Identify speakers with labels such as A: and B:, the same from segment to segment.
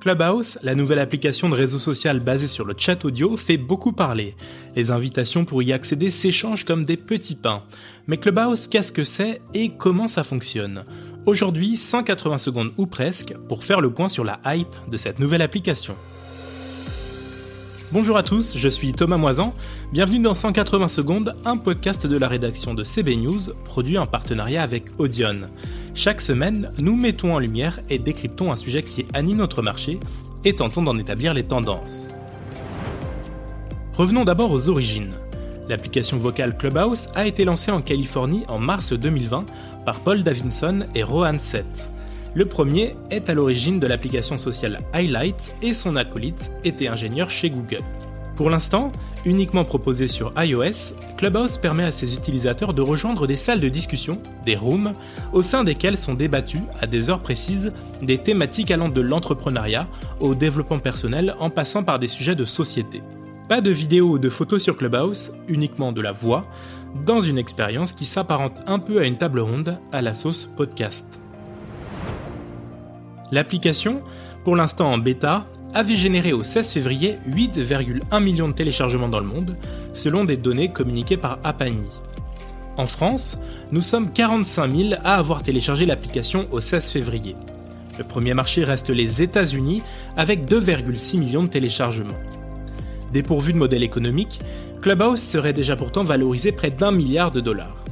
A: Clubhouse, la nouvelle application de réseau social basée sur le chat audio, fait beaucoup parler. Les invitations pour y accéder s'échangent comme des petits pains. Mais Clubhouse, qu'est-ce que c'est et comment ça fonctionne? Aujourd'hui, 180 secondes ou presque pour faire le point sur la hype de cette nouvelle application. Bonjour à tous, je suis Thomas Moisan. Bienvenue dans 180 secondes, un podcast de la rédaction de CB News, produit en partenariat avec Audion. Chaque semaine, nous mettons en lumière et décryptons un sujet qui anime notre marché et tentons d'en établir les tendances. Revenons d'abord aux origines. L'application vocale Clubhouse a été lancée en Californie en mars 2020 par Paul Davidson et Rohan Seth. Le premier est à l'origine de l'application sociale Highlight et son acolyte était ingénieur chez Google. Pour l'instant, uniquement proposé sur iOS, Clubhouse permet à ses utilisateurs de rejoindre des salles de discussion, des rooms, au sein desquelles sont débattues, à des heures précises, des thématiques allant de l'entrepreneuriat au développement personnel en passant par des sujets de société. Pas de vidéos ou de photos sur Clubhouse, uniquement de la voix, dans une expérience qui s'apparente un peu à une table ronde à la sauce podcast. L'application, pour l'instant en bêta, avait généré au 16 février 8,1 millions de téléchargements dans le monde, selon des données communiquées par Apani. En France, nous sommes 45 000 à avoir téléchargé l'application au 16 février. Le premier marché reste les États-Unis avec 2,6 millions de téléchargements. Dépourvu de modèle économique, Clubhouse serait déjà pourtant valorisé près d'un milliard de dollars.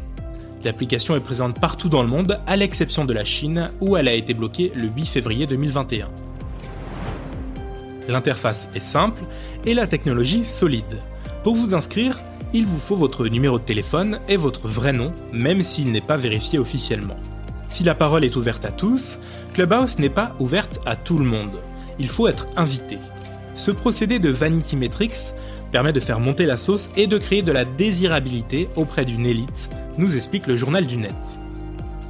A: L'application est présente partout dans le monde, à l'exception de la Chine, où elle a été bloquée le 8 février 2021. L'interface est simple et la technologie solide. Pour vous inscrire, il vous faut votre numéro de téléphone et votre vrai nom, même s'il n'est pas vérifié officiellement. Si la parole est ouverte à tous, Clubhouse n'est pas ouverte à tout le monde. Il faut être invité. Ce procédé de Vanity Metrics permet de faire monter la sauce et de créer de la désirabilité auprès d'une élite, nous explique le journal du net.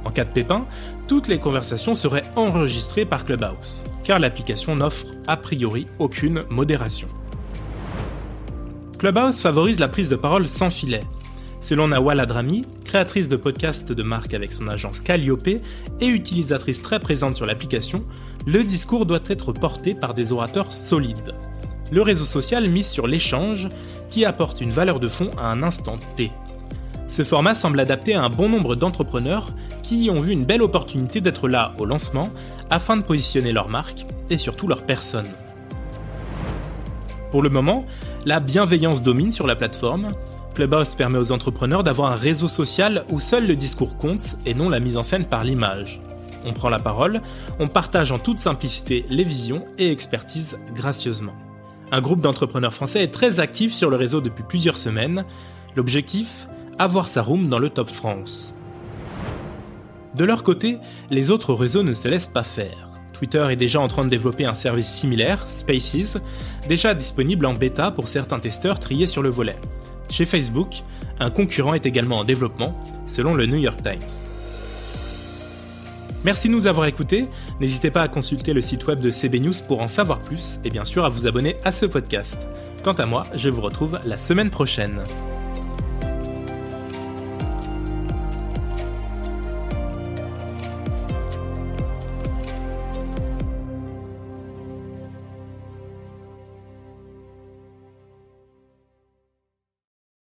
A: En cas de pépin, toutes les conversations seraient enregistrées par Clubhouse, car l'application n'offre a priori aucune modération. Clubhouse favorise la prise de parole sans filet. Selon Nawal Adrami, créatrice de podcasts de marque avec son agence Calliope et utilisatrice très présente sur l'application, le discours doit être porté par des orateurs solides. Le réseau social mise sur l'échange qui apporte une valeur de fond à un instant T. Ce format semble adapté à un bon nombre d'entrepreneurs qui y ont vu une belle opportunité d'être là au lancement afin de positionner leur marque et surtout leur personne. Pour le moment, la bienveillance domine sur la plateforme. Clubhouse permet aux entrepreneurs d'avoir un réseau social où seul le discours compte et non la mise en scène par l'image. On prend la parole, on partage en toute simplicité les visions et expertise gracieusement. Un groupe d'entrepreneurs français est très actif sur le réseau depuis plusieurs semaines. L'objectif? Avoir sa room dans le top France. De leur côté, les autres réseaux ne se laissent pas faire. Twitter est déjà en train de développer un service similaire, Spaces, déjà disponible en bêta pour certains testeurs triés sur le volet. Chez Facebook, un concurrent est également en développement, selon le New York Times. Merci de nous avoir écoutés, n'hésitez pas à consulter le site web de CB News pour en savoir plus et bien sûr à vous abonner à ce podcast. Quant à moi, je vous retrouve la semaine prochaine.